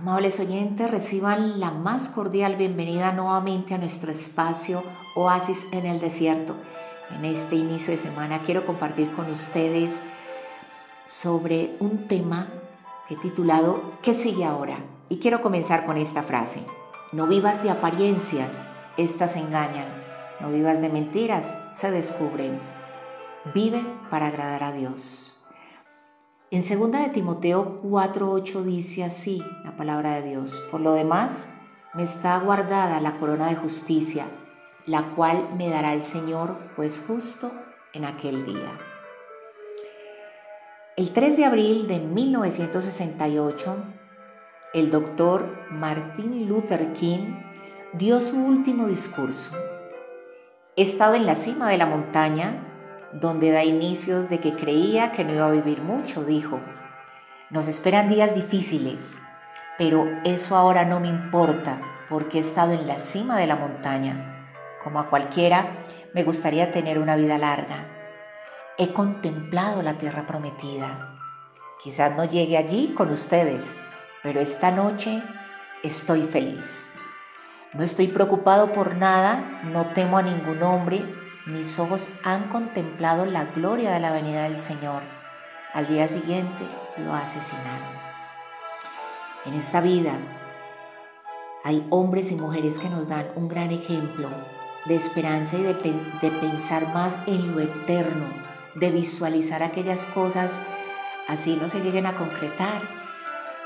Amables oyentes, reciban la más cordial bienvenida nuevamente a nuestro espacio Oasis en el Desierto. En este inicio de semana quiero compartir con ustedes sobre un tema titulado ¿Qué sigue ahora? Y quiero comenzar con esta frase. No vivas de apariencias, estas engañan. No vivas de mentiras, se descubren. Vive para agradar a Dios. En 2 de Timoteo 4:8 dice así la palabra de Dios. Por lo demás, me está guardada la corona de justicia, la cual me dará el Señor, pues justo en aquel día. El 3 de abril de 1968, el doctor Martin Luther King dio su último discurso. He estado en la cima de la montaña donde da inicios de que creía que no iba a vivir mucho, dijo. Nos esperan días difíciles, pero eso ahora no me importa porque he estado en la cima de la montaña. Como a cualquiera, me gustaría tener una vida larga. He contemplado la tierra prometida. Quizás no llegue allí con ustedes, pero esta noche estoy feliz. No estoy preocupado por nada, no temo a ningún hombre, mis ojos han contemplado la gloria de la venida del Señor. Al día siguiente lo asesinaron. En esta vida hay hombres y mujeres que nos dan un gran ejemplo de esperanza y de, de pensar más en lo eterno, de visualizar aquellas cosas así no se lleguen a concretar,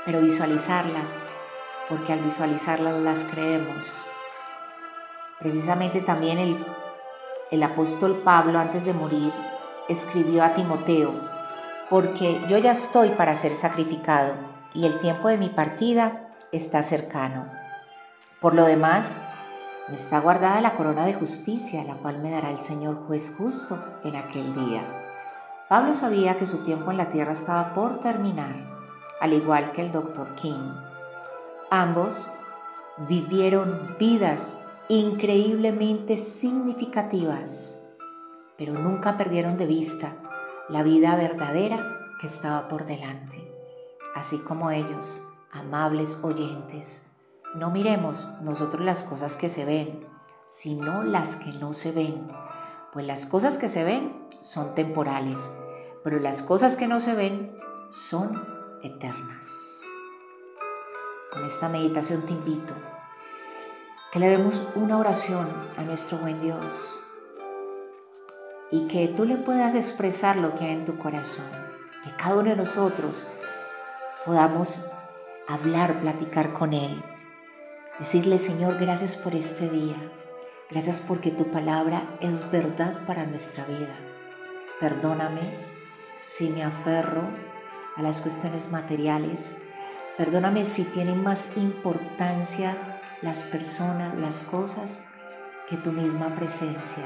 pero visualizarlas, porque al visualizarlas las creemos. Precisamente también el el apóstol Pablo antes de morir escribió a Timoteo, porque yo ya estoy para ser sacrificado y el tiempo de mi partida está cercano. Por lo demás, me está guardada la corona de justicia, la cual me dará el Señor juez justo en aquel día. Pablo sabía que su tiempo en la tierra estaba por terminar, al igual que el doctor King. Ambos vivieron vidas increíblemente significativas, pero nunca perdieron de vista la vida verdadera que estaba por delante. Así como ellos, amables oyentes, no miremos nosotros las cosas que se ven, sino las que no se ven, pues las cosas que se ven son temporales, pero las cosas que no se ven son eternas. Con esta meditación te invito que le demos una oración a nuestro buen Dios y que tú le puedas expresar lo que hay en tu corazón, que cada uno de nosotros podamos hablar, platicar con Él, decirle Señor, gracias por este día, gracias porque tu palabra es verdad para nuestra vida. Perdóname si me aferro a las cuestiones materiales, perdóname si tienen más importancia las personas, las cosas, que tu misma presencia.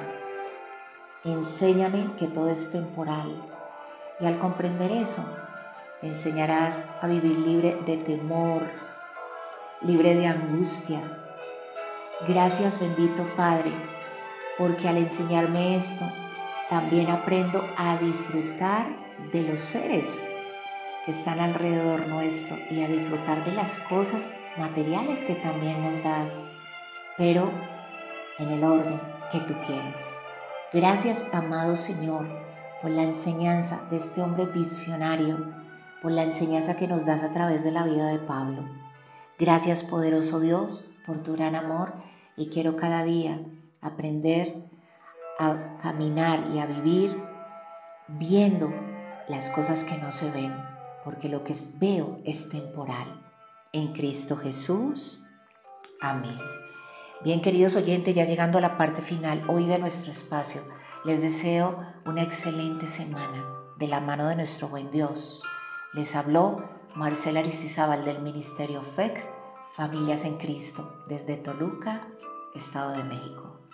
Enséñame que todo es temporal y al comprender eso, enseñarás a vivir libre de temor, libre de angustia. Gracias bendito Padre, porque al enseñarme esto, también aprendo a disfrutar de los seres que están alrededor nuestro y a disfrutar de las cosas materiales que también nos das, pero en el orden que tú quieres. Gracias, amado Señor, por la enseñanza de este hombre visionario, por la enseñanza que nos das a través de la vida de Pablo. Gracias, poderoso Dios, por tu gran amor y quiero cada día aprender a caminar y a vivir viendo las cosas que no se ven, porque lo que veo es temporal en Cristo Jesús. Amén. Bien, queridos oyentes, ya llegando a la parte final hoy de nuestro espacio, les deseo una excelente semana de la mano de nuestro buen Dios. Les habló Marcela Aristizábal del Ministerio FEC, Familias en Cristo, desde Toluca, Estado de México.